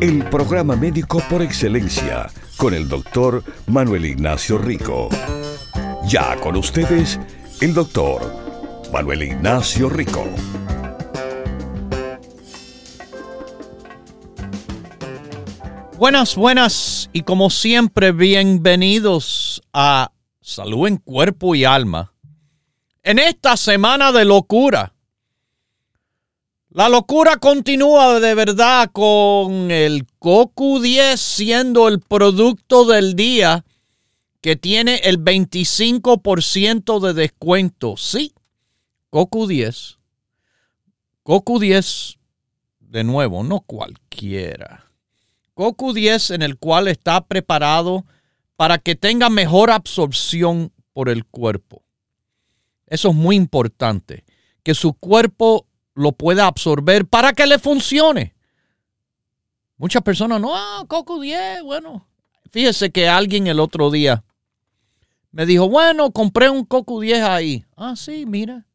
El programa médico por excelencia con el doctor Manuel Ignacio Rico. Ya con ustedes, el doctor Manuel Ignacio Rico. Buenas, buenas y como siempre bienvenidos a Salud en Cuerpo y Alma. En esta semana de locura. La locura continúa de verdad con el Cocu 10 siendo el producto del día que tiene el 25% de descuento. Sí, Cocu 10. Cocu 10, de nuevo, no cualquiera. Cocu 10 en el cual está preparado para que tenga mejor absorción por el cuerpo. Eso es muy importante, que su cuerpo lo pueda absorber para que le funcione. Muchas personas, no, Coco 10, bueno. Fíjese que alguien el otro día me dijo, bueno, compré un Coco 10 ahí. Ah, sí, mira.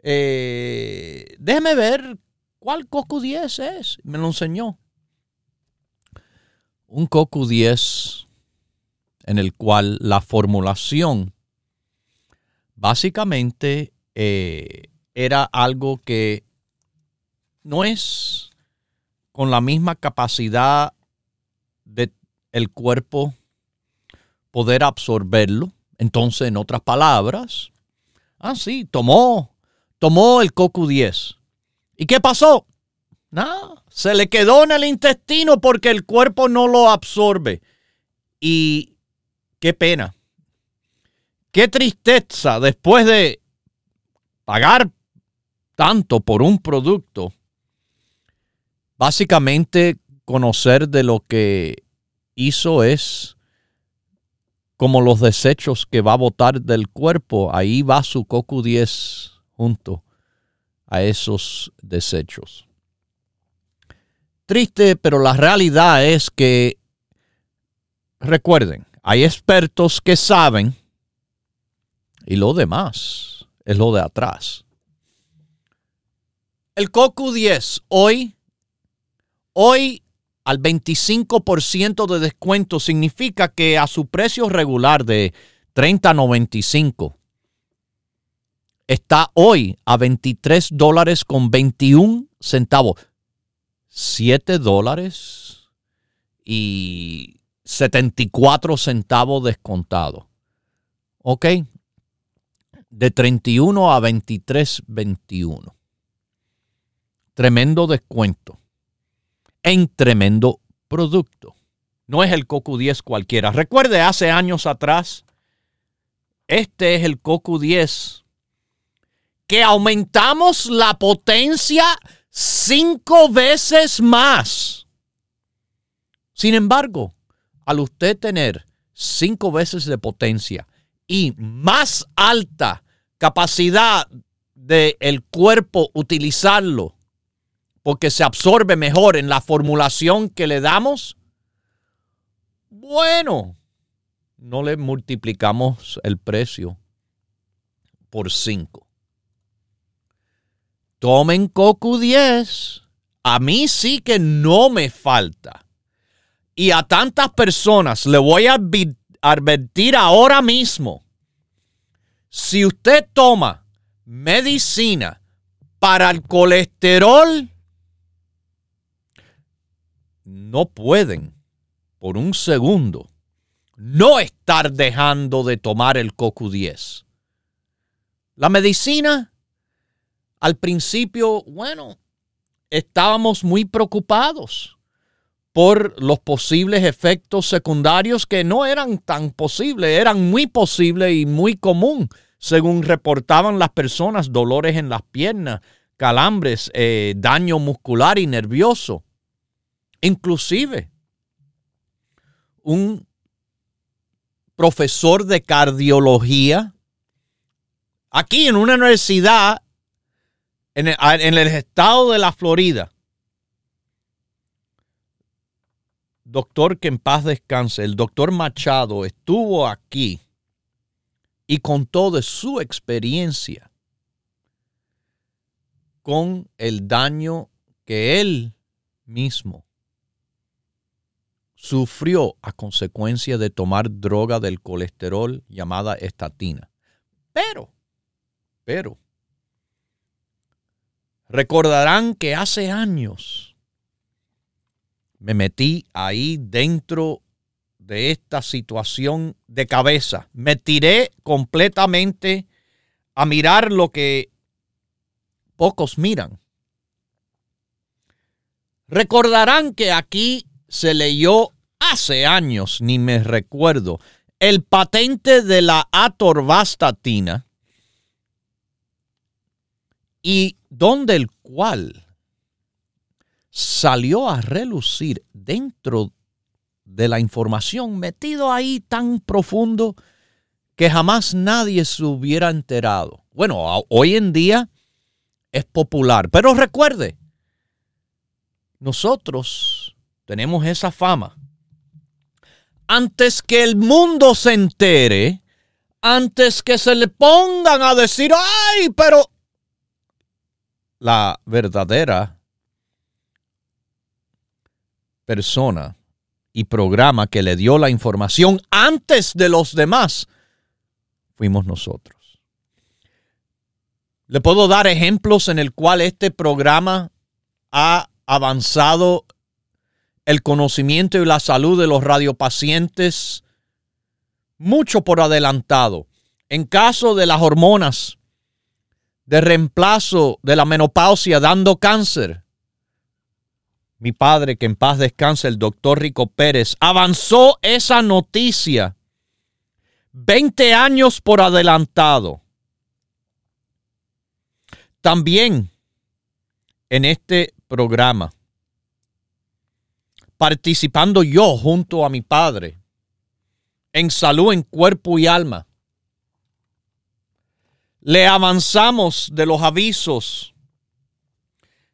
Eh, déjeme ver cuál Coco 10 es. Me lo enseñó. Un Coco 10 en el cual la formulación básicamente eh, era algo que no es con la misma capacidad del el cuerpo poder absorberlo. Entonces, en otras palabras, ah, sí, tomó, tomó el coco 10. ¿Y qué pasó? Nada, se le quedó en el intestino porque el cuerpo no lo absorbe. Y qué pena. Qué tristeza después de pagar tanto por un producto, básicamente conocer de lo que hizo es como los desechos que va a botar del cuerpo, ahí va su coco 10 junto a esos desechos. Triste, pero la realidad es que, recuerden, hay expertos que saben y lo demás es lo de atrás. El Coco 10 hoy, hoy al 25% de descuento significa que a su precio regular de 30.95 está hoy a 23 dólares con 21 centavos. 7 dólares y 74 centavos descontado. ¿Ok? De 31 a 23.21 tremendo descuento en tremendo producto. No es el Coco 10 cualquiera. Recuerde, hace años atrás, este es el Coco 10, que aumentamos la potencia cinco veces más. Sin embargo, al usted tener cinco veces de potencia y más alta capacidad del cuerpo utilizarlo porque se absorbe mejor en la formulación que le damos, bueno, no le multiplicamos el precio por 5. Tomen Coco 10. A mí sí que no me falta. Y a tantas personas le voy a advertir ahora mismo. Si usted toma medicina para el colesterol, no pueden por un segundo no estar dejando de tomar el CoQ10. La medicina, al principio, bueno, estábamos muy preocupados por los posibles efectos secundarios que no eran tan posibles, eran muy posibles y muy común, según reportaban las personas, dolores en las piernas, calambres, eh, daño muscular y nervioso. Inclusive, un profesor de cardiología, aquí en una universidad en el, en el estado de la Florida. Doctor que en paz descanse, el doctor Machado estuvo aquí y contó de su experiencia con el daño que él mismo sufrió a consecuencia de tomar droga del colesterol llamada estatina. Pero, pero, recordarán que hace años me metí ahí dentro de esta situación de cabeza. Me tiré completamente a mirar lo que pocos miran. Recordarán que aquí se leyó hace años, ni me recuerdo, el patente de la atorvastatina y donde el cual salió a relucir dentro de la información metido ahí tan profundo que jamás nadie se hubiera enterado. Bueno, hoy en día es popular, pero recuerde, nosotros tenemos esa fama. Antes que el mundo se entere, antes que se le pongan a decir, ay, pero la verdadera persona y programa que le dio la información antes de los demás fuimos nosotros. Le puedo dar ejemplos en el cual este programa ha avanzado el conocimiento y la salud de los radiopacientes mucho por adelantado. En caso de las hormonas de reemplazo de la menopausia dando cáncer, mi padre, que en paz descanse, el doctor Rico Pérez, avanzó esa noticia 20 años por adelantado. También en este programa participando yo junto a mi Padre en salud en cuerpo y alma. Le avanzamos de los avisos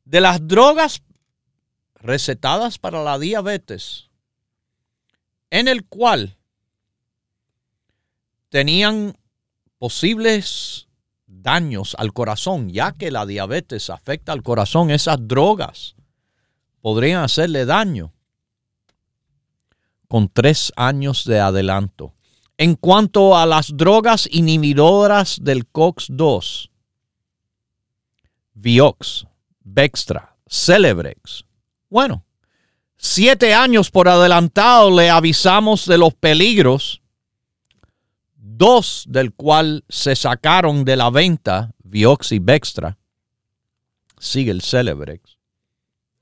de las drogas recetadas para la diabetes, en el cual tenían posibles daños al corazón, ya que la diabetes afecta al corazón, esas drogas podrían hacerle daño con tres años de adelanto. En cuanto a las drogas inhibidoras del COX-2, Viox, Bextra, Celebrex, bueno, siete años por adelantado le avisamos de los peligros, dos del cual se sacaron de la venta, Viox y Bextra, sigue el Celebrex,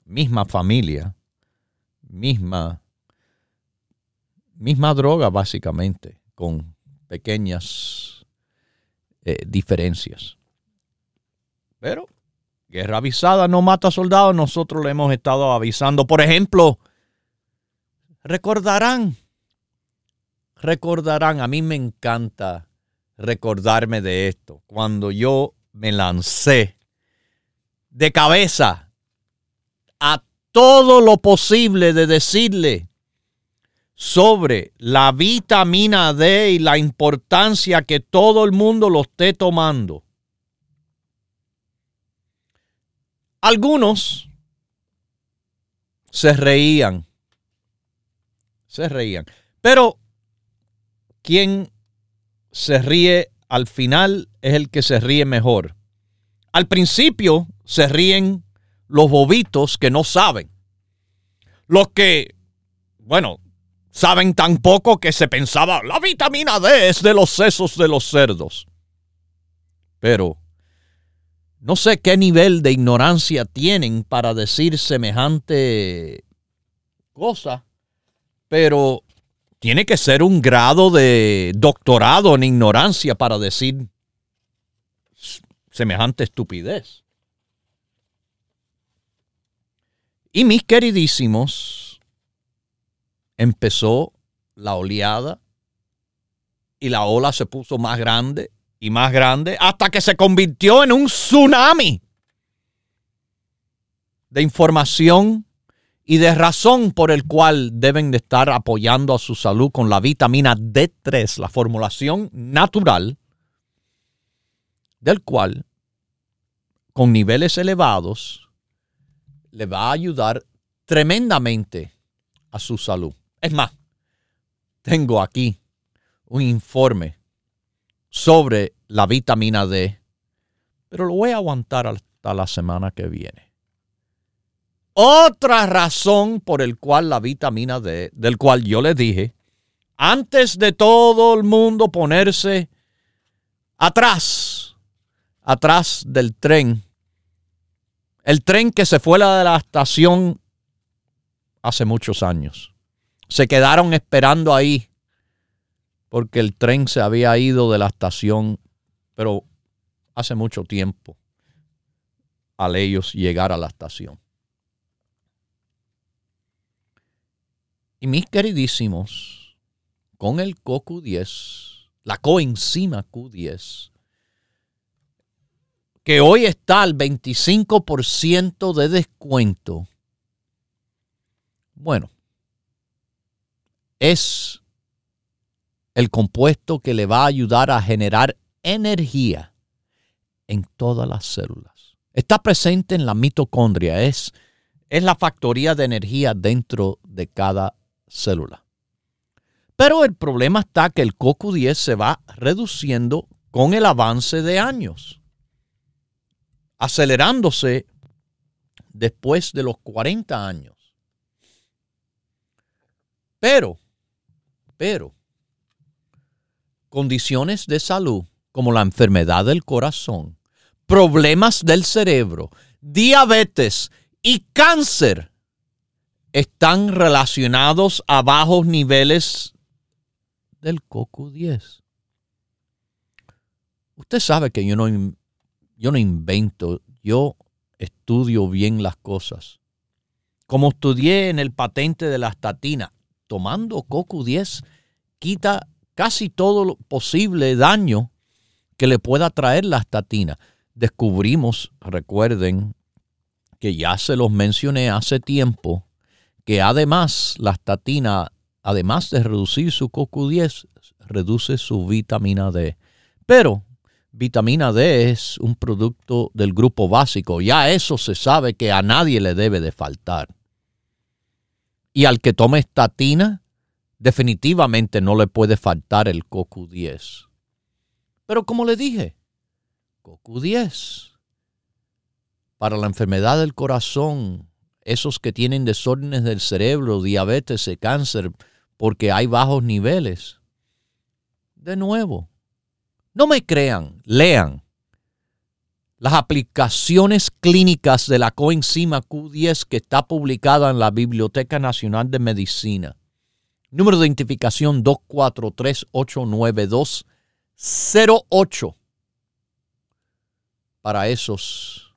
misma familia, misma misma droga básicamente, con pequeñas eh, diferencias. Pero guerra avisada no mata soldados, nosotros le hemos estado avisando. Por ejemplo, recordarán, recordarán, a mí me encanta recordarme de esto, cuando yo me lancé de cabeza a todo lo posible de decirle sobre la vitamina D y la importancia que todo el mundo lo esté tomando. Algunos se reían, se reían, pero quien se ríe al final es el que se ríe mejor. Al principio se ríen los bobitos que no saben. Los que, bueno, Saben tan poco que se pensaba, la vitamina D es de los sesos de los cerdos. Pero no sé qué nivel de ignorancia tienen para decir semejante cosa, pero tiene que ser un grado de doctorado en ignorancia para decir semejante estupidez. Y mis queridísimos, empezó la oleada y la ola se puso más grande y más grande hasta que se convirtió en un tsunami de información y de razón por el cual deben de estar apoyando a su salud con la vitamina D3, la formulación natural, del cual con niveles elevados le va a ayudar tremendamente a su salud. Es más, tengo aquí un informe sobre la vitamina D, pero lo voy a aguantar hasta la semana que viene. Otra razón por el cual la vitamina D, del cual yo les dije, antes de todo el mundo ponerse atrás, atrás del tren, el tren que se fue de la estación hace muchos años. Se quedaron esperando ahí porque el tren se había ido de la estación, pero hace mucho tiempo al ellos llegar a la estación. Y mis queridísimos, con el CoQ10, la coenzima Q10, que hoy está al 25% de descuento. Bueno, es el compuesto que le va a ayudar a generar energía en todas las células. Está presente en la mitocondria, es, es la factoría de energía dentro de cada célula. Pero el problema está que el CoQ10 se va reduciendo con el avance de años, acelerándose después de los 40 años. Pero, pero, condiciones de salud como la enfermedad del corazón, problemas del cerebro, diabetes y cáncer están relacionados a bajos niveles del CoQ10. Usted sabe que yo no, yo no invento, yo estudio bien las cosas. Como estudié en el patente de la estatina, tomando CoQ10 quita casi todo lo posible daño que le pueda traer la estatina. Descubrimos, recuerden, que ya se los mencioné hace tiempo, que además la estatina, además de reducir su CoQ10, reduce su vitamina D. Pero vitamina D es un producto del grupo básico. Ya eso se sabe que a nadie le debe de faltar. Y al que tome estatina, definitivamente no le puede faltar el CoQ10. Pero como le dije, CoQ10 para la enfermedad del corazón, esos que tienen desórdenes del cerebro, diabetes, cáncer, porque hay bajos niveles. De nuevo, no me crean, lean. Las aplicaciones clínicas de la coenzima Q10 que está publicada en la Biblioteca Nacional de Medicina. Número de identificación 243-892-08. Para esos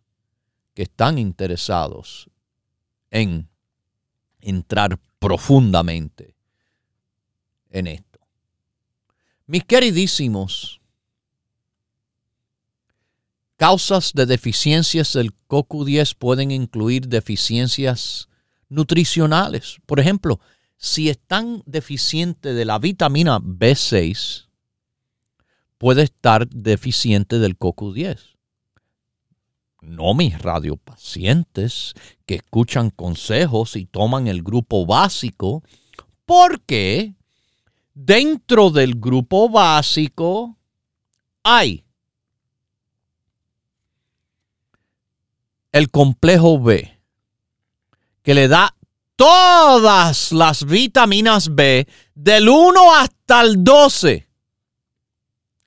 que están interesados en entrar profundamente en esto. Mis queridísimos, causas de deficiencias del CoQ10 pueden incluir deficiencias nutricionales. Por ejemplo, si están deficientes de la vitamina B6, puede estar deficiente del CoQ10 no mis radiopacientes que escuchan consejos y toman el grupo básico, porque dentro del grupo básico hay el complejo B, que le da todas las vitaminas B del 1 hasta el 12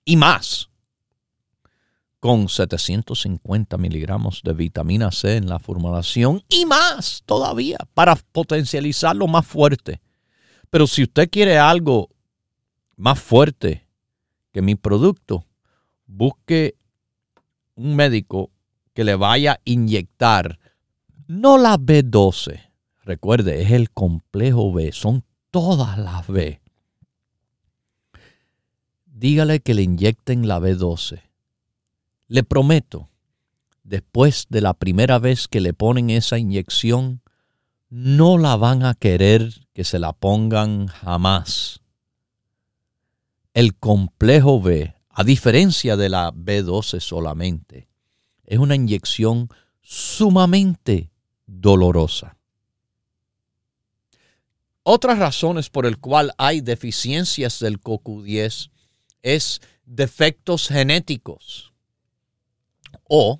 y más con 750 miligramos de vitamina C en la formulación y más todavía para potencializarlo más fuerte. Pero si usted quiere algo más fuerte que mi producto, busque un médico que le vaya a inyectar no la B12. Recuerde, es el complejo B, son todas las B dígale que le inyecten la B12. Le prometo, después de la primera vez que le ponen esa inyección, no la van a querer que se la pongan jamás. El complejo B, a diferencia de la B12 solamente, es una inyección sumamente dolorosa. Otras razones por el cual hay deficiencias del CoQ10 es defectos genéticos o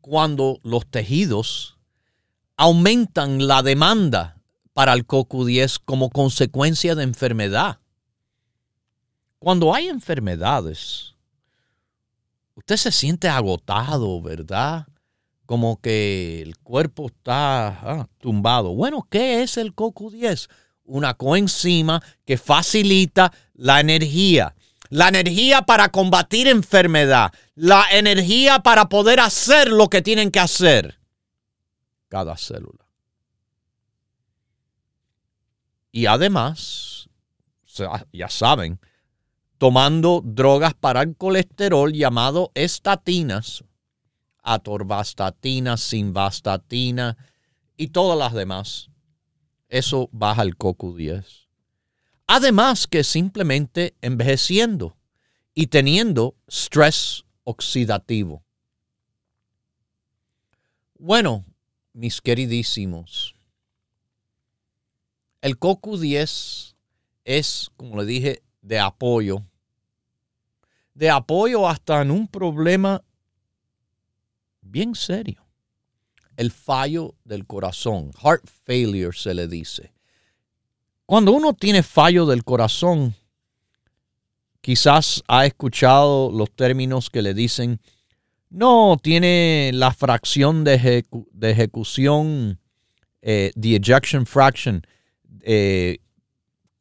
cuando los tejidos aumentan la demanda para el CoQ10 como consecuencia de enfermedad. Cuando hay enfermedades, usted se siente agotado, ¿verdad? Como que el cuerpo está ah, tumbado. Bueno, ¿qué es el CoQ10? Una coenzima que facilita la energía. La energía para combatir enfermedad. La energía para poder hacer lo que tienen que hacer. Cada célula. Y además, ya saben, tomando drogas para el colesterol llamado estatinas, atorvastatina, simvastatina y todas las demás. Eso baja el CoQ10. Además que simplemente envejeciendo y teniendo estrés oxidativo. Bueno, mis queridísimos, el CoQ10 es, como le dije, de apoyo. De apoyo hasta en un problema bien serio. El fallo del corazón, heart failure se le dice. Cuando uno tiene fallo del corazón, quizás ha escuchado los términos que le dicen, no, tiene la fracción de, ejecución, eh, the ejection fraction, eh,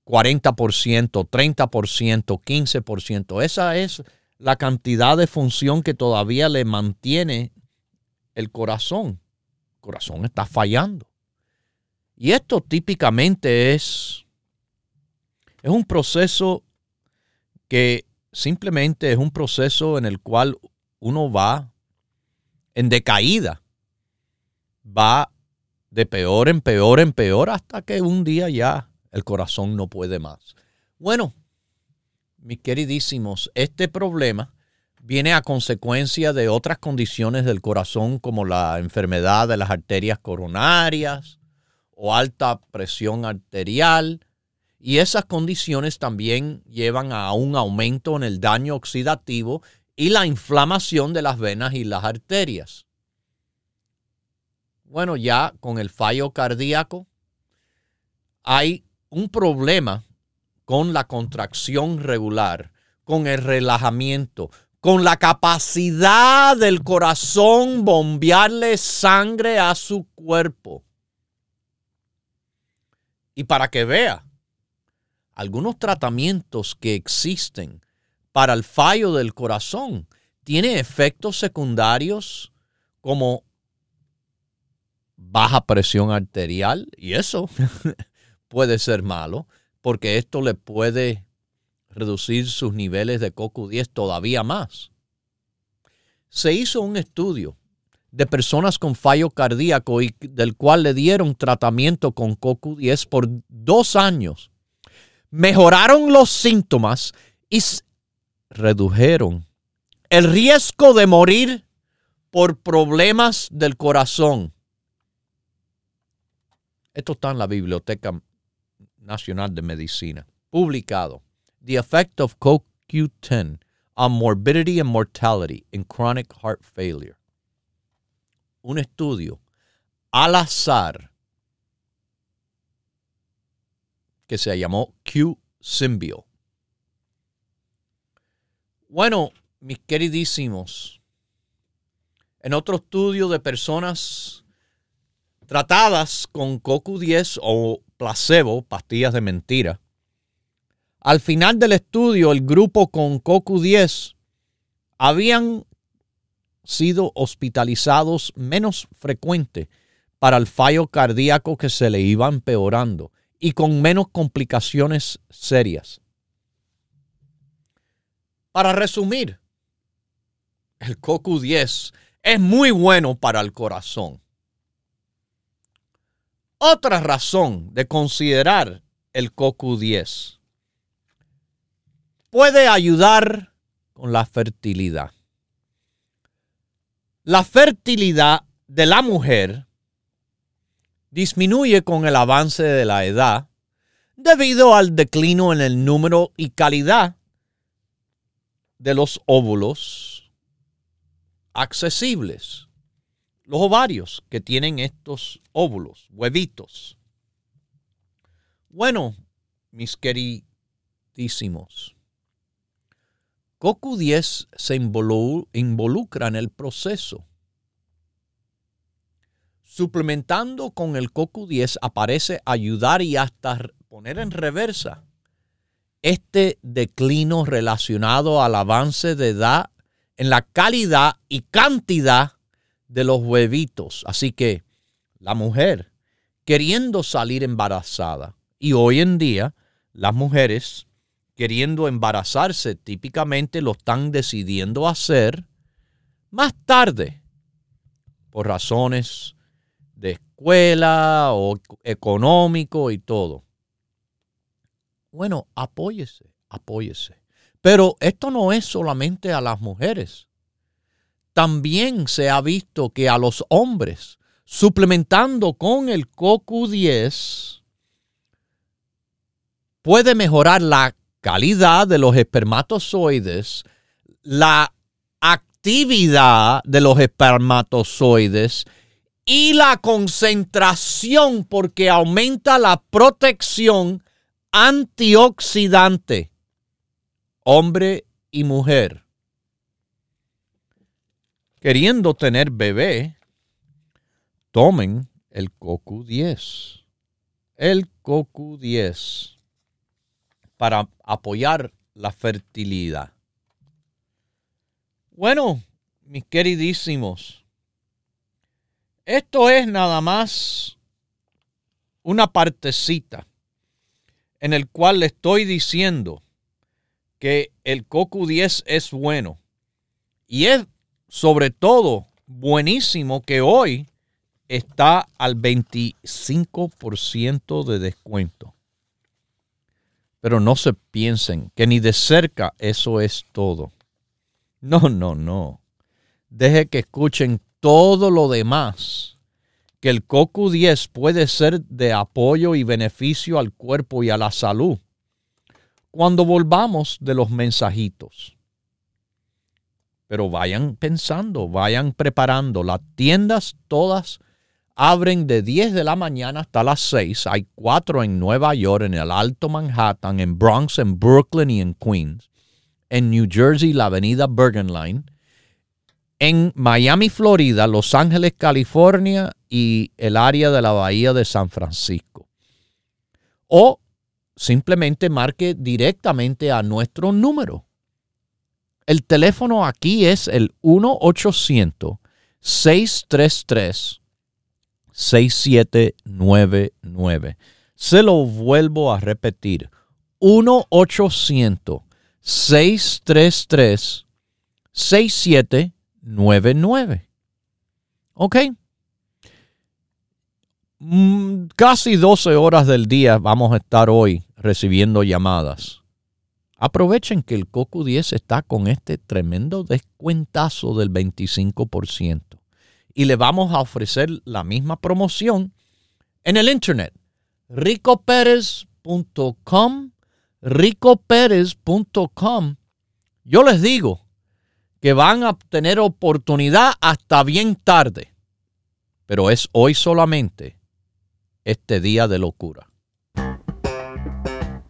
40%, 30%, 15%. Esa es la cantidad de función que todavía le mantiene el corazón. El corazón está fallando. Y esto típicamente es, es un proceso que simplemente es un proceso en el cual uno va en decaída. Va de peor en peor en peor hasta que un día ya el corazón no puede más. Bueno, mis queridísimos, este problema viene a consecuencia de otras condiciones del corazón como la enfermedad de las arterias coronarias o alta presión arterial. Y esas condiciones también llevan a un aumento en el daño oxidativo y la inflamación de las venas y las arterias. Bueno, ya con el fallo cardíaco hay un problema con la contracción regular, con el relajamiento, con la capacidad del corazón bombearle sangre a su cuerpo. Y para que vea, algunos tratamientos que existen para el fallo del corazón tienen efectos secundarios como baja presión arterial y eso puede ser malo porque esto le puede reducir sus niveles de CoQ10 todavía más. Se hizo un estudio de personas con fallo cardíaco y del cual le dieron tratamiento con CoQ10 por dos años. Mejoraron los síntomas y redujeron el riesgo de morir por problemas del corazón. Esto está en la biblioteca Nacional de Medicina, publicado The Effect of CoQ10 on Morbidity and Mortality in Chronic Heart Failure. Un estudio al azar que se llamó Q-Symbio. Bueno, mis queridísimos, en otro estudio de personas tratadas con CoQ10 o placebo, pastillas de mentira. Al final del estudio, el grupo con CoQ10 habían sido hospitalizados menos frecuente para el fallo cardíaco que se le iba empeorando y con menos complicaciones serias. Para resumir, el CoQ10 es muy bueno para el corazón. Otra razón de considerar el CoQ10 puede ayudar con la fertilidad. La fertilidad de la mujer disminuye con el avance de la edad debido al declino en el número y calidad de los óvulos accesibles, los ovarios que tienen estos óvulos, huevitos. Bueno, mis queridísimos, CoQ10 se involucra en el proceso. Suplementando con el CoQ10 aparece ayudar y hasta poner en reversa este declino relacionado al avance de edad en la calidad y cantidad de los huevitos. Así que la mujer queriendo salir embarazada y hoy en día las mujeres queriendo embarazarse típicamente lo están decidiendo hacer más tarde por razones de escuela o económico y todo. Bueno, apóyese, apóyese. Pero esto no es solamente a las mujeres. También se ha visto que a los hombres, suplementando con el CoQ10, puede mejorar la calidad de los espermatozoides, la actividad de los espermatozoides y la concentración porque aumenta la protección antioxidante, hombre y mujer. Queriendo tener bebé, tomen el CoQ10. El CoQ10 para apoyar la fertilidad. Bueno, mis queridísimos, esto es nada más una partecita en el cual le estoy diciendo que el CoQ10 es bueno. Y es sobre todo buenísimo que hoy está al 25% de descuento. Pero no se piensen que ni de cerca eso es todo. No, no, no. Deje que escuchen todo lo demás. Que el CoQ10 puede ser de apoyo y beneficio al cuerpo y a la salud. Cuando volvamos de los mensajitos. Pero vayan pensando, vayan preparando. Las tiendas todas abren de 10 de la mañana hasta las 6. Hay cuatro en Nueva York, en el Alto Manhattan, en Bronx, en Brooklyn y en Queens. En New Jersey, la avenida Bergen Line. En Miami, Florida, Los Ángeles, California y el área de la Bahía de San Francisco. O simplemente marque directamente a nuestro número. El teléfono aquí es el 1 800 633 6799. Se lo vuelvo a repetir. 1-800-633-6799. ¿Ok? Mm, casi 12 horas del día vamos a estar hoy recibiendo llamadas. Aprovechen que el Coco 10 está con este tremendo descuentazo del 25% y le vamos a ofrecer la misma promoción en el internet. ricoperez.com ricoperez.com Yo les digo que van a tener oportunidad hasta bien tarde, pero es hoy solamente este día de locura.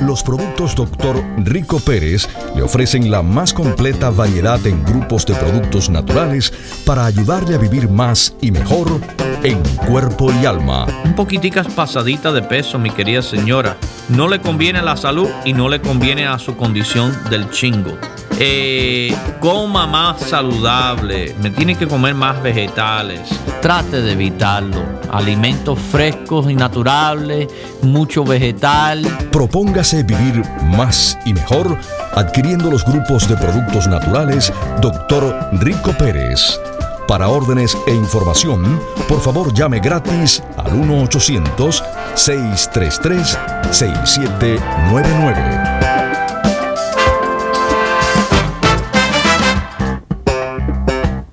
Los productos Dr. Rico Pérez le ofrecen la más completa variedad en grupos de productos naturales para ayudarle a vivir más y mejor en cuerpo y alma. Un poquiticas pasadita de peso, mi querida señora. No le conviene a la salud y no le conviene a su condición del chingo. Eh, coma más saludable, me tiene que comer más vegetales. Trate de evitarlo. Alimentos frescos y naturales, mucho vegetal. Propóngase vivir más y mejor adquiriendo los grupos de productos naturales Dr. Rico Pérez. Para órdenes e información, por favor llame gratis al 1-800-633-6799.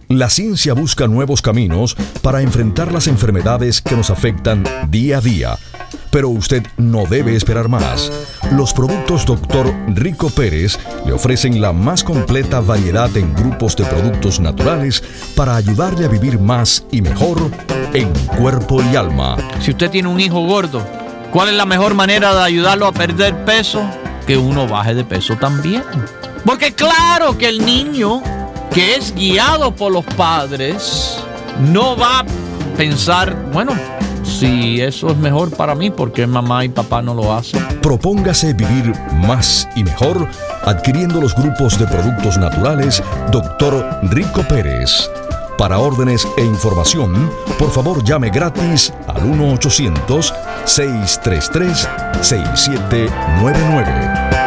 La ciencia busca nuevos caminos para enfrentar las enfermedades que nos afectan día a día. Pero usted no debe esperar más. Los productos Dr. Rico Pérez le ofrecen la más completa variedad en grupos de productos naturales para ayudarle a vivir más y mejor en cuerpo y alma. Si usted tiene un hijo gordo, ¿cuál es la mejor manera de ayudarlo a perder peso? Que uno baje de peso también. Porque claro que el niño que es guiado por los padres, no va a pensar, bueno, si eso es mejor para mí, ¿por qué mamá y papá no lo hacen? Propóngase vivir más y mejor adquiriendo los grupos de productos naturales Dr. Rico Pérez. Para órdenes e información, por favor llame gratis al 1-800-633-6799.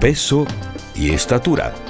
peso y estatura.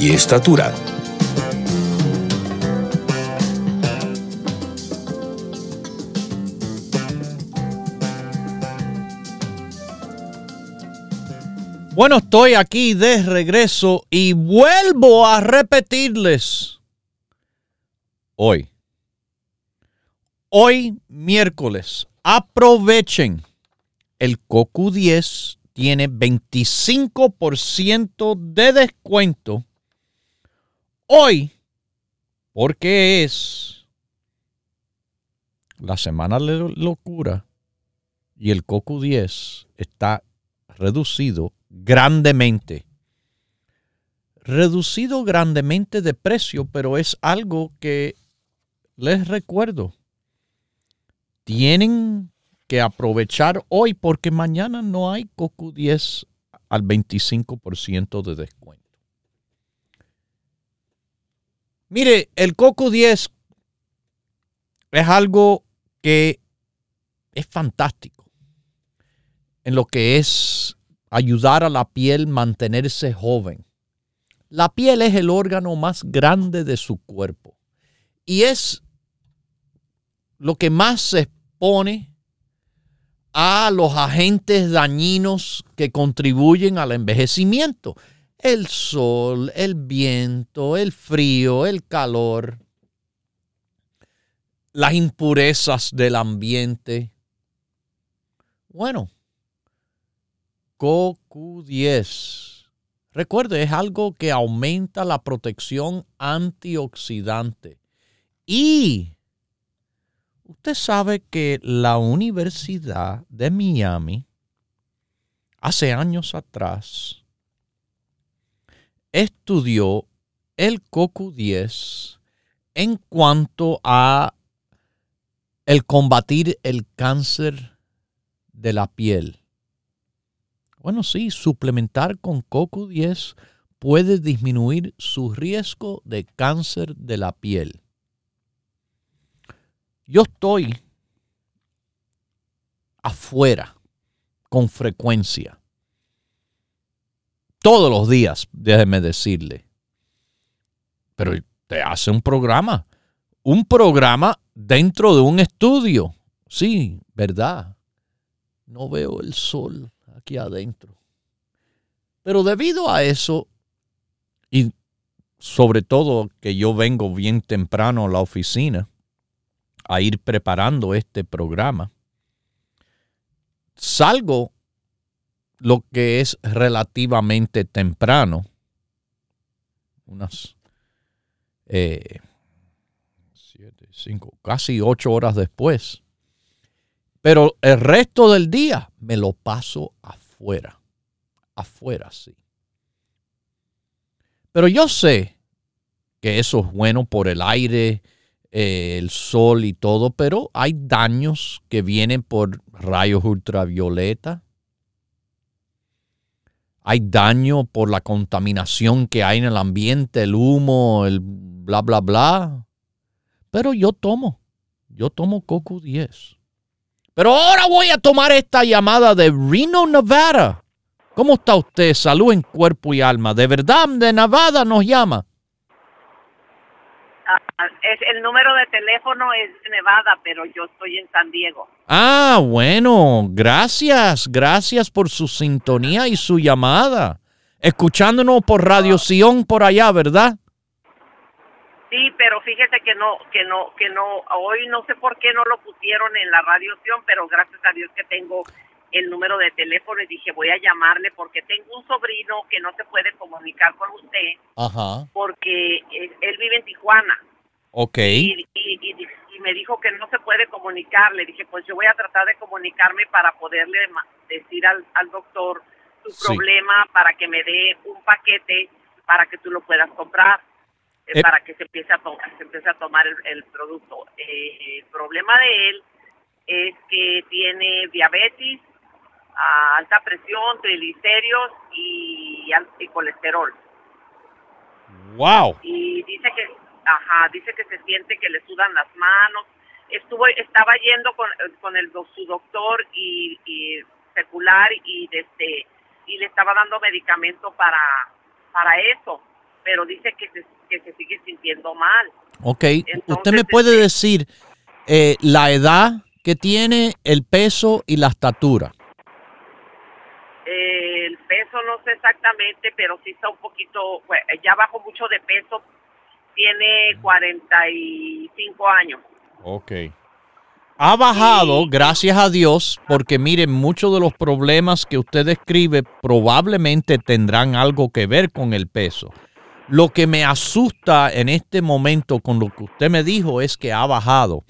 y estatura. Bueno, estoy aquí de regreso y vuelvo a repetirles hoy. Hoy miércoles, aprovechen. El Cocu 10 tiene 25% de descuento hoy porque es la semana de locura y el Cocu 10 está reducido grandemente. Reducido grandemente de precio, pero es algo que les recuerdo. Tienen que aprovechar hoy porque mañana no hay Coco 10 al 25% de descuento. Mire, el Coco 10 es algo que es fantástico en lo que es ayudar a la piel mantenerse joven. La piel es el órgano más grande de su cuerpo y es lo que más se expone a los agentes dañinos que contribuyen al envejecimiento. El sol, el viento, el frío, el calor, las impurezas del ambiente. Bueno, CoQ10. Recuerde, es algo que aumenta la protección antioxidante. Y usted sabe que la Universidad de Miami, hace años atrás, estudió el CoQ10 en cuanto a el combatir el cáncer de la piel. Bueno, sí, suplementar con coco 10 puede disminuir su riesgo de cáncer de la piel. Yo estoy afuera con frecuencia. Todos los días, déjeme decirle. Pero te hace un programa. Un programa dentro de un estudio. Sí, verdad. No veo el sol aquí adentro. Pero debido a eso, y sobre todo que yo vengo bien temprano a la oficina a ir preparando este programa, salgo lo que es relativamente temprano, unas eh, siete, cinco, casi ocho horas después pero el resto del día me lo paso afuera. Afuera, sí. Pero yo sé que eso es bueno por el aire, eh, el sol y todo, pero hay daños que vienen por rayos ultravioleta. Hay daño por la contaminación que hay en el ambiente, el humo, el bla, bla, bla. Pero yo tomo, yo tomo Coco 10. Pero ahora voy a tomar esta llamada de Reno, Nevada. ¿Cómo está usted? Salud en cuerpo y alma. ¿De verdad de Nevada nos llama? Ah, es, el número de teléfono es Nevada, pero yo estoy en San Diego. Ah, bueno, gracias, gracias por su sintonía y su llamada. Escuchándonos por Radio Sion por allá, ¿verdad? Sí, pero fíjese que no, que no, que no, hoy no sé por qué no lo pusieron en la radiación, pero gracias a Dios que tengo el número de teléfono y dije voy a llamarle porque tengo un sobrino que no se puede comunicar con usted Ajá. porque él, vive en Tijuana. Ok. Y, me dijo que no se puede comunicar. Le dije, pues yo voy a tratar de comunicarme para poderle decir al, al doctor su problema para que me dé un paquete para que tú lo puedas comprar. Eh, para que se empiece a, se empiece a tomar el, producto. Eh, el problema de él es que tiene diabetes, alta presión, triglicéridos y, y colesterol. Wow. Y dice que, ajá, dice que se siente que le sudan las manos. Estuvo, estaba yendo con, con el su doctor y, y secular y este y le estaba dando medicamento para para eso, pero dice que se, que se sigue sintiendo mal. Ok, usted me puede este, decir eh, la edad que tiene, el peso y la estatura. Eh, el peso no sé exactamente, pero sí está un poquito, ya bajó mucho de peso, tiene 45 años. Ok. Ha bajado, gracias a Dios, porque miren, muchos de los problemas que usted describe probablemente tendrán algo que ver con el peso. Lo que me asusta en este momento con lo que usted me dijo es que ha bajado,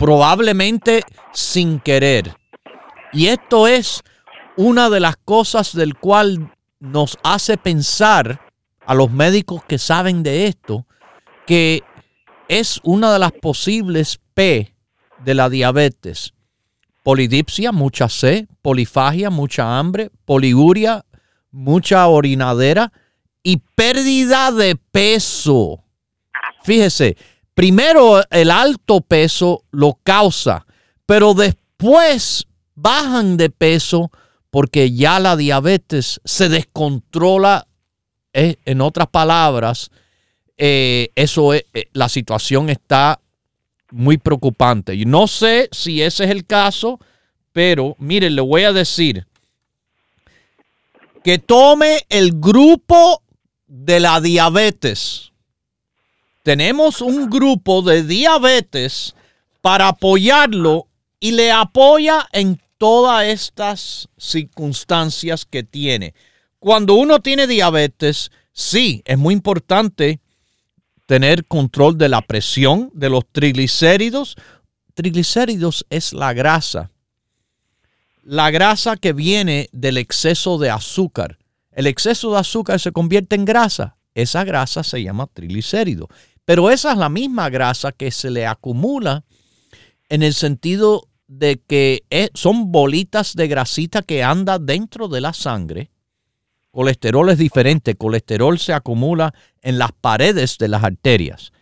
probablemente sin querer. Y esto es una de las cosas del cual nos hace pensar a los médicos que saben de esto, que es una de las posibles P de la diabetes. Polidipsia, mucha sed, polifagia, mucha hambre, poliuria, mucha orinadera y pérdida de peso. Fíjese, primero el alto peso lo causa, pero después bajan de peso porque ya la diabetes se descontrola. Eh, en otras palabras, eh, eso es, eh, la situación está muy preocupante. Y no sé si ese es el caso, pero mire, le voy a decir que tome el grupo de la diabetes. Tenemos un grupo de diabetes para apoyarlo y le apoya en todas estas circunstancias que tiene. Cuando uno tiene diabetes, sí, es muy importante tener control de la presión, de los triglicéridos. Triglicéridos es la grasa. La grasa que viene del exceso de azúcar. El exceso de azúcar se convierte en grasa. Esa grasa se llama triglicérido. Pero esa es la misma grasa que se le acumula en el sentido de que son bolitas de grasita que anda dentro de la sangre Colesterol es diferente. Colesterol se acumula en las paredes de las arterias.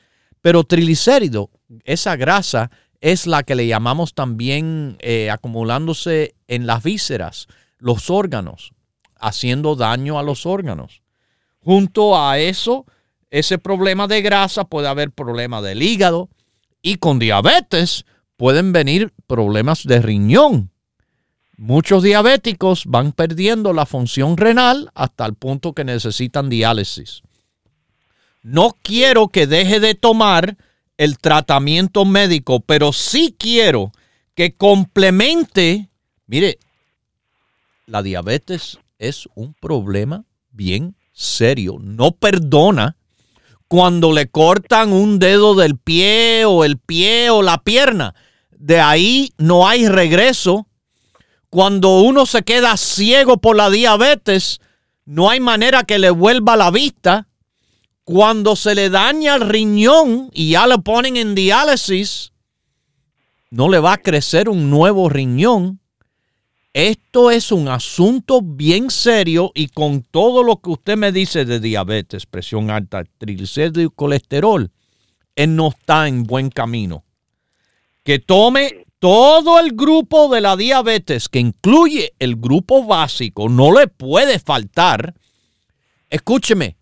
Pero triglicérido, esa grasa, es la que le llamamos también eh, acumulándose en las vísceras, los órganos, haciendo daño a los órganos. Junto a eso, ese problema de grasa puede haber problema del hígado y con diabetes pueden venir problemas de riñón. Muchos diabéticos van perdiendo la función renal hasta el punto que necesitan diálisis. No quiero que deje de tomar el tratamiento médico, pero sí quiero que complemente, mire, la diabetes es un problema bien serio, no perdona cuando le cortan un dedo del pie o el pie o la pierna. De ahí no hay regreso cuando uno se queda ciego por la diabetes, no hay manera que le vuelva la vista. Cuando se le daña el riñón y ya lo ponen en diálisis, no le va a crecer un nuevo riñón. Esto es un asunto bien serio y con todo lo que usted me dice de diabetes, presión alta, triglicéridos y colesterol, él no está en buen camino. Que tome todo el grupo de la diabetes, que incluye el grupo básico, no le puede faltar. Escúcheme,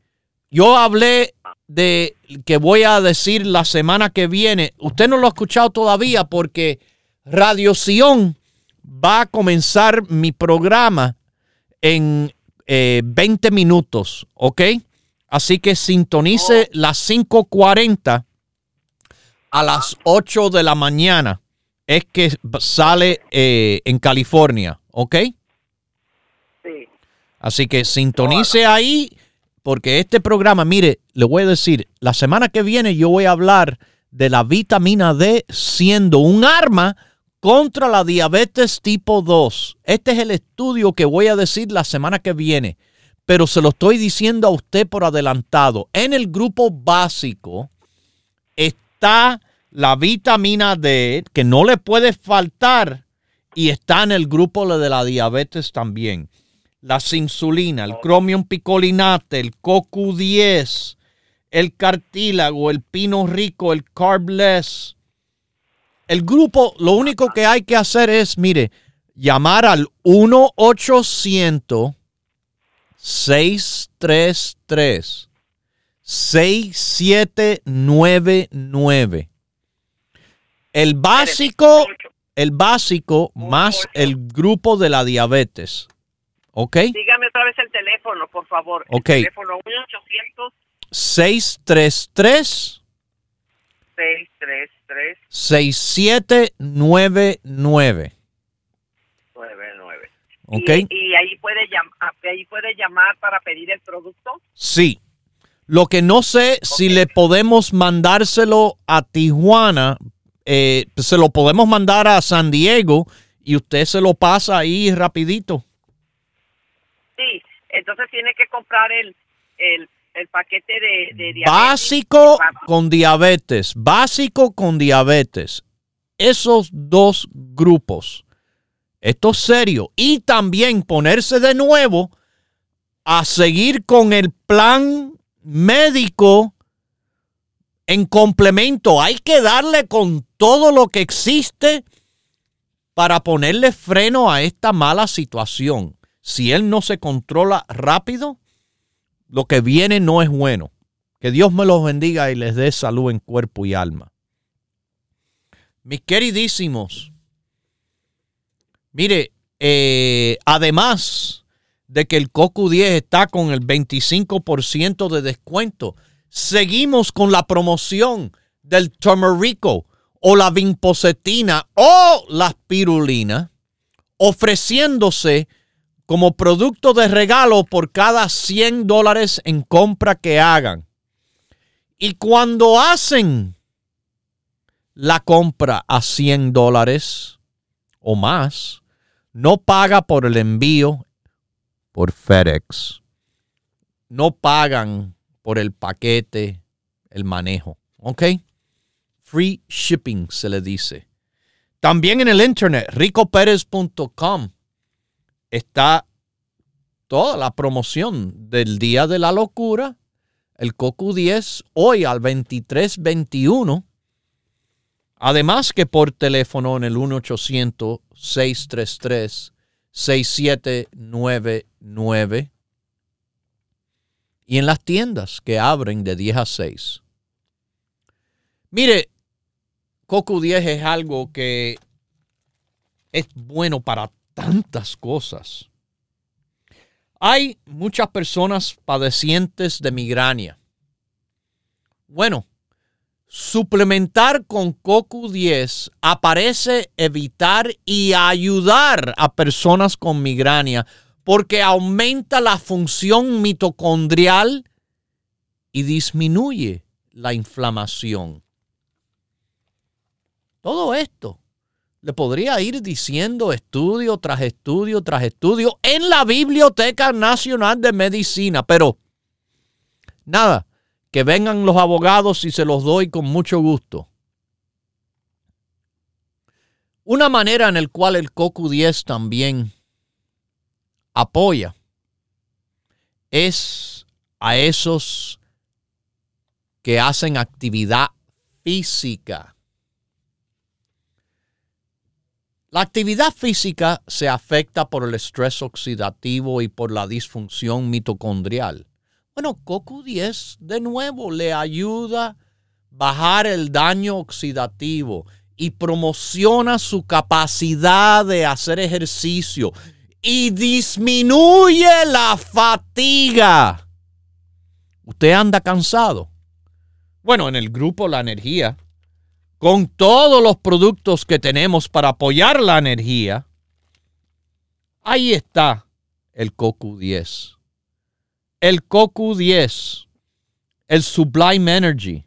yo hablé de que voy a decir la semana que viene. Usted no lo ha escuchado todavía porque Radio Sion va a comenzar mi programa en 20 eh, minutos, ¿ok? Así que sintonice oh. las 5.40 a las 8 de la mañana es que sale eh, en California, ¿ok? Sí. Así que sintonice ahí, porque este programa, mire, le voy a decir, la semana que viene yo voy a hablar de la vitamina D siendo un arma contra la diabetes tipo 2. Este es el estudio que voy a decir la semana que viene, pero se lo estoy diciendo a usted por adelantado. En el grupo básico está la vitamina D, que no le puede faltar, y está en el grupo de la diabetes también. La insulina, el chromium picolinate, el CoQ10, el cartílago, el pino rico, el carbless. El grupo, lo único que hay que hacer es, mire, llamar al 1-800-633. 6799. El básico, el básico más el grupo de la diabetes. ¿Ok? Dígame otra vez el teléfono, por favor. Ok. El teléfono 1-800. 633 633 6799. 99. ¿Ok? Y, y ahí puede llamar, ahí puede llamar para pedir el producto. Sí. Lo que no sé si le podemos mandárselo a Tijuana, eh, se lo podemos mandar a San Diego y usted se lo pasa ahí rapidito. Sí, entonces tiene que comprar el, el, el paquete de, de diabetes. Básico con diabetes, básico con diabetes. Esos dos grupos. Esto es serio. Y también ponerse de nuevo a seguir con el plan médico en complemento. Hay que darle con todo lo que existe para ponerle freno a esta mala situación. Si él no se controla rápido, lo que viene no es bueno. Que Dios me los bendiga y les dé salud en cuerpo y alma. Mis queridísimos, mire, eh, además de que el Cocu 10 está con el 25% de descuento, seguimos con la promoción del Turmerico o la Vinpocetina o la Spirulina, ofreciéndose como producto de regalo por cada 100 dólares en compra que hagan. Y cuando hacen la compra a 100 dólares o más, no paga por el envío por FedEx. No pagan por el paquete, el manejo. ¿Ok? Free shipping se le dice. También en el internet, ricoperez.com está toda la promoción del Día de la Locura, el COCU 10, hoy al 2321. Además que por teléfono en el 1-800-633-6799 y en las tiendas que abren de 10 a 6. Mire, COCU 10 es algo que es bueno para tantas cosas. Hay muchas personas padecientes de migraña. Bueno, suplementar con CoQ10 aparece evitar y ayudar a personas con migraña porque aumenta la función mitocondrial y disminuye la inflamación. Todo esto le podría ir diciendo estudio tras estudio tras estudio en la Biblioteca Nacional de Medicina, pero nada, que vengan los abogados y se los doy con mucho gusto. Una manera en la cual el COCU10 también apoya es a esos que hacen actividad física. La actividad física se afecta por el estrés oxidativo y por la disfunción mitocondrial. Bueno, CoQ10 de nuevo le ayuda a bajar el daño oxidativo y promociona su capacidad de hacer ejercicio y disminuye la fatiga. ¿Usted anda cansado? Bueno, en el grupo La Energía, con todos los productos que tenemos para apoyar la energía, ahí está el CoQ10 el CoQ10, el Sublime Energy,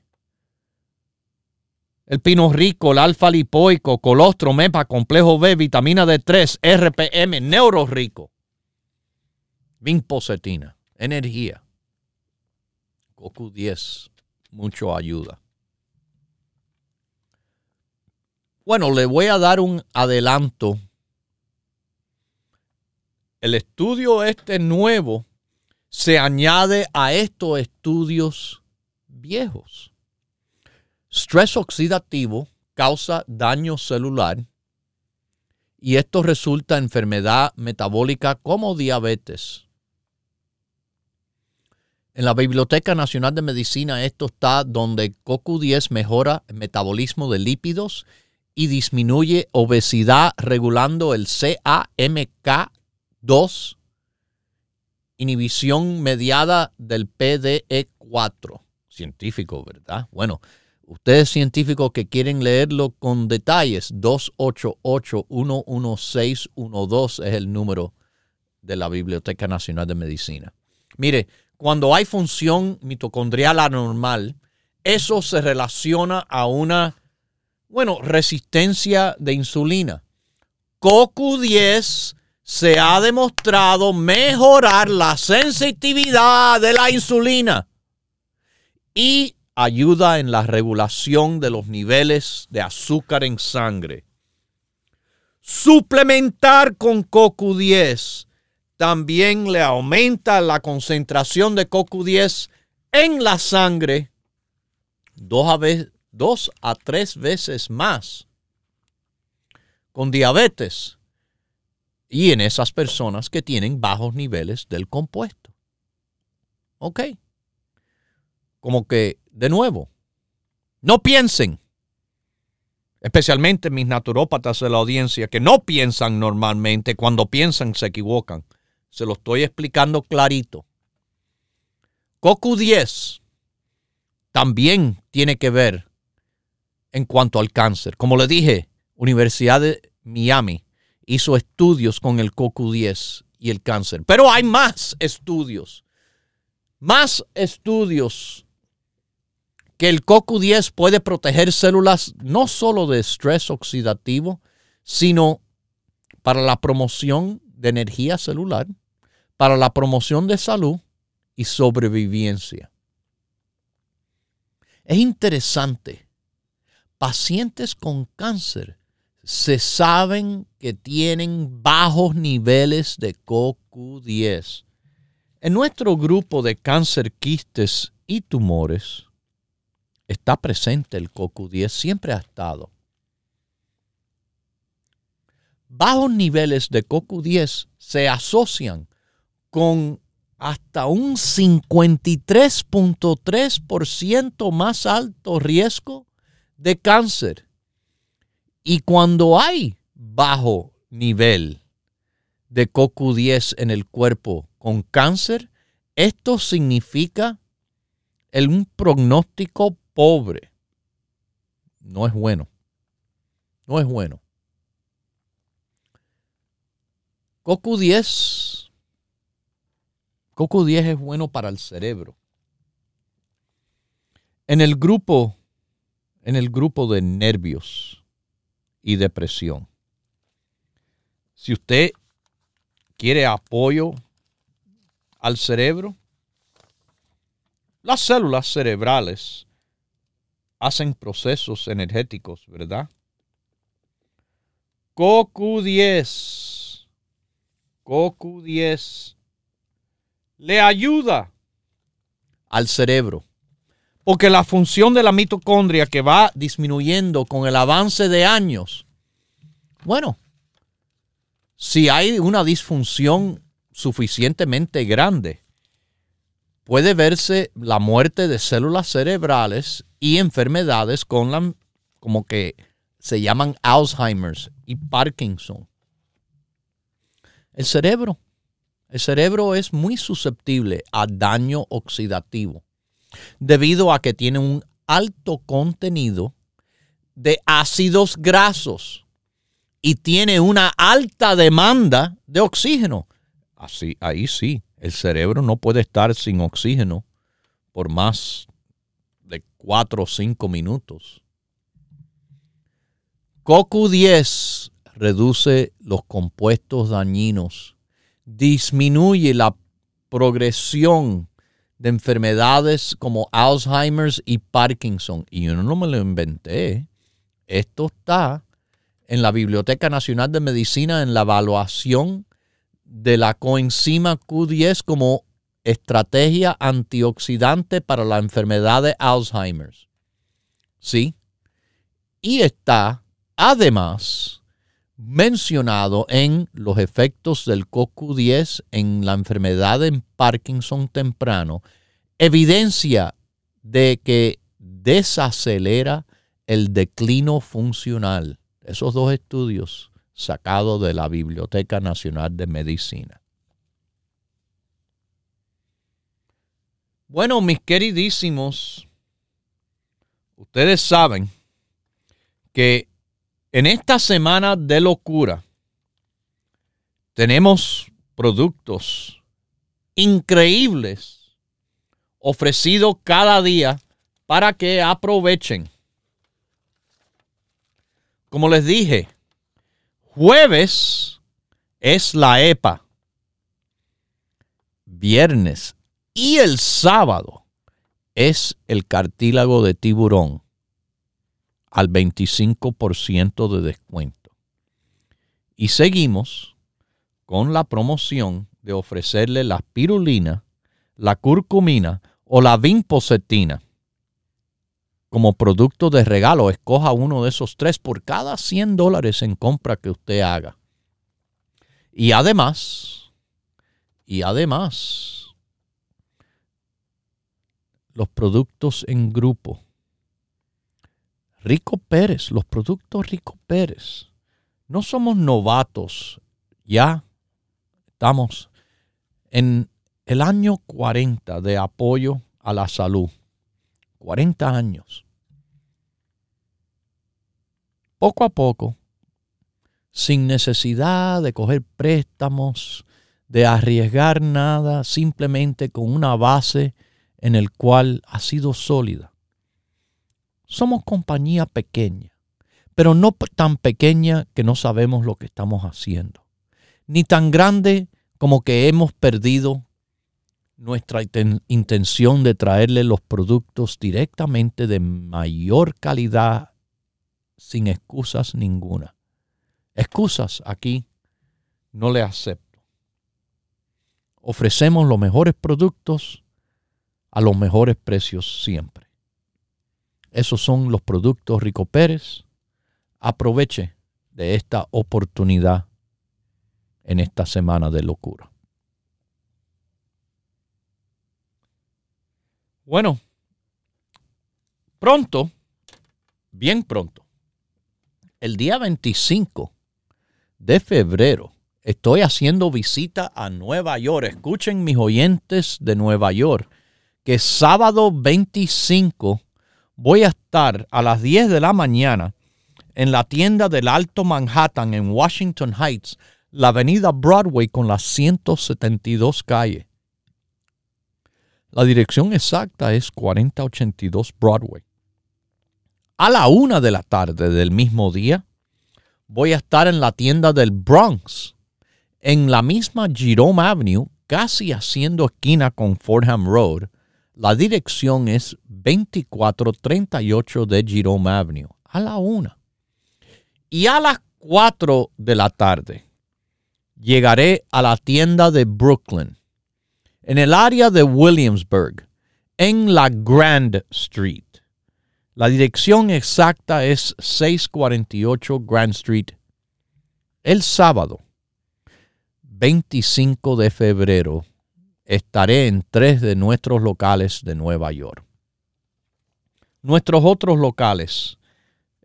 el Pino Rico, el Alfa Lipoico, Colostro, Mepa, Complejo B, Vitamina D3, RPM, Neuro Rico, Vinpocetina, energía. CoQ10, mucho ayuda. Bueno, le voy a dar un adelanto. El estudio este nuevo se añade a estos estudios viejos. Estrés oxidativo causa daño celular y esto resulta en enfermedad metabólica como diabetes. En la Biblioteca Nacional de Medicina esto está donde CoQ10 mejora el metabolismo de lípidos y disminuye obesidad regulando el CAMK2, inhibición mediada del PDE4. Científico, ¿verdad? Bueno, ustedes científicos que quieren leerlo con detalles, 288-11612 es el número de la Biblioteca Nacional de Medicina. Mire, cuando hay función mitocondrial anormal, eso se relaciona a una, bueno, resistencia de insulina. CoQ10 se ha demostrado mejorar la sensitividad de la insulina y ayuda en la regulación de los niveles de azúcar en sangre. Suplementar con CoQ10 también le aumenta la concentración de CoQ10 en la sangre dos a, dos a tres veces más con diabetes y en esas personas que tienen bajos niveles del compuesto. ¿Ok? Como que, de nuevo, no piensen, especialmente mis naturópatas de la audiencia, que no piensan normalmente, cuando piensan se equivocan. Se lo estoy explicando clarito. CoQ10 también tiene que ver en cuanto al cáncer. Como le dije, Universidad de Miami hizo estudios con el CoQ10 y el cáncer. Pero hay más estudios, más estudios que el CoQ10 puede proteger células no solo de estrés oxidativo, sino para la promoción de energía celular para la promoción de salud y sobrevivencia. Es interesante, pacientes con cáncer se saben que tienen bajos niveles de CoQ10. En nuestro grupo de cáncer, quistes y tumores está presente el CoQ10, siempre ha estado. Bajos niveles de CoQ10 se asocian con hasta un 53.3% más alto riesgo de cáncer. Y cuando hay bajo nivel de CoQ10 en el cuerpo con cáncer, esto significa un pronóstico pobre. No es bueno. No es bueno. CoQ10 CoQ10 es bueno para el cerebro. En el grupo, en el grupo de nervios y depresión, si usted quiere apoyo al cerebro, las células cerebrales hacen procesos energéticos, ¿verdad? CoQ10, CoQ10 le ayuda al cerebro. Porque la función de la mitocondria que va disminuyendo con el avance de años, bueno, si hay una disfunción suficientemente grande, puede verse la muerte de células cerebrales y enfermedades con la, como que se llaman Alzheimer's y Parkinson. El cerebro el cerebro es muy susceptible a daño oxidativo debido a que tiene un alto contenido de ácidos grasos y tiene una alta demanda de oxígeno. Así, ahí sí, el cerebro no puede estar sin oxígeno por más de 4 o 5 minutos. CoQ10 reduce los compuestos dañinos disminuye la progresión de enfermedades como Alzheimer's y Parkinson. Y yo no me lo inventé. Esto está en la Biblioteca Nacional de Medicina en la evaluación de la coenzima Q10 como estrategia antioxidante para la enfermedad de Alzheimer. ¿Sí? Y está además mencionado en los efectos del CoQ10 en la enfermedad de Parkinson temprano, evidencia de que desacelera el declino funcional. Esos dos estudios sacados de la Biblioteca Nacional de Medicina. Bueno, mis queridísimos, ustedes saben que en esta semana de locura tenemos productos increíbles ofrecidos cada día para que aprovechen. Como les dije, jueves es la EPA. Viernes y el sábado es el cartílago de tiburón al 25% de descuento. Y seguimos con la promoción de ofrecerle la pirulina, la curcumina o la vinpocetina como producto de regalo. Escoja uno de esos tres por cada 100 dólares en compra que usted haga. Y además, y además, los productos en grupo Rico Pérez, los productos Rico Pérez. No somos novatos, ya estamos en el año 40 de apoyo a la salud. 40 años. Poco a poco, sin necesidad de coger préstamos, de arriesgar nada, simplemente con una base en el cual ha sido sólida somos compañía pequeña, pero no tan pequeña que no sabemos lo que estamos haciendo, ni tan grande como que hemos perdido nuestra intención de traerle los productos directamente de mayor calidad sin excusas ninguna. Excusas aquí no le acepto. Ofrecemos los mejores productos a los mejores precios siempre. Esos son los productos Rico Pérez. Aproveche de esta oportunidad en esta semana de locura. Bueno, pronto, bien pronto, el día 25 de febrero, estoy haciendo visita a Nueva York. Escuchen mis oyentes de Nueva York, que sábado 25 voy a estar a las 10 de la mañana en la tienda del Alto Manhattan en Washington Heights, la avenida Broadway con las 172 calles. La dirección exacta es 4082 Broadway. A la una de la tarde del mismo día, voy a estar en la tienda del Bronx, en la misma Jerome Avenue, casi haciendo esquina con Fordham Road, la dirección es 2438 de Jerome Avenue, a la una. Y a las 4 de la tarde llegaré a la tienda de Brooklyn, en el área de Williamsburg, en la Grand Street. La dirección exacta es 648 Grand Street. El sábado, 25 de febrero estaré en tres de nuestros locales de Nueva York. Nuestros otros locales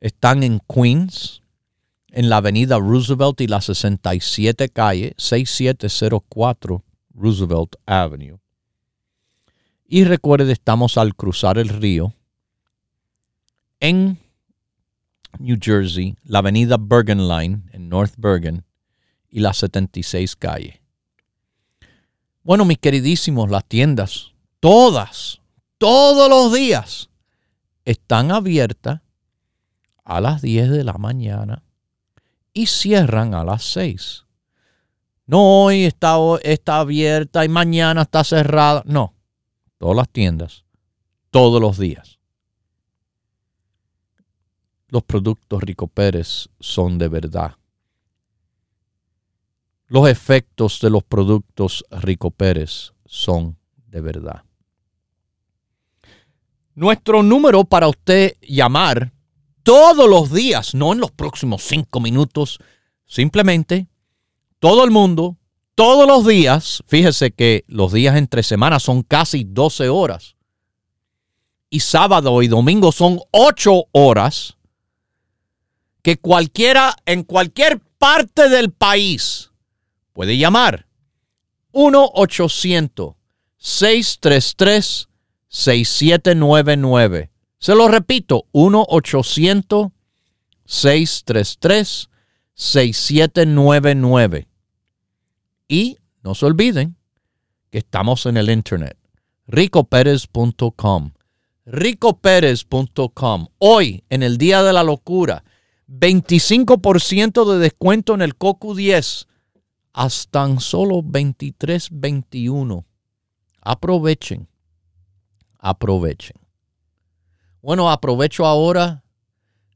están en Queens, en la avenida Roosevelt y la 67 calle, 6704 Roosevelt Avenue. Y recuerde, estamos al cruzar el río en New Jersey, la avenida Bergen Line en North Bergen y la 76 calle. Bueno, mis queridísimos, las tiendas, todas, todos los días, están abiertas a las 10 de la mañana y cierran a las 6. No hoy está, está abierta y mañana está cerrada. No, todas las tiendas, todos los días. Los productos Rico Pérez son de verdad los efectos de los productos Rico Pérez son de verdad. Nuestro número para usted llamar todos los días, no en los próximos cinco minutos, simplemente todo el mundo, todos los días, fíjese que los días entre semanas son casi 12 horas y sábado y domingo son 8 horas, que cualquiera en cualquier parte del país puede llamar 1-800-633-6799. Se lo repito, 1-800-633-6799. Y no se olviden que estamos en el internet, ricoperez.com. ricoperez.com. Hoy, en el Día de la Locura, 25% de descuento en el COCU 10 hasta tan solo 23.21. Aprovechen. Aprovechen. Bueno, aprovecho ahora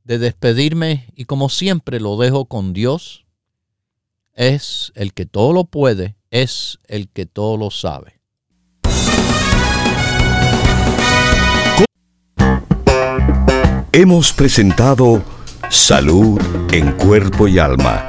de despedirme y como siempre lo dejo con Dios. Es el que todo lo puede, es el que todo lo sabe. Hemos presentado Salud en Cuerpo y Alma,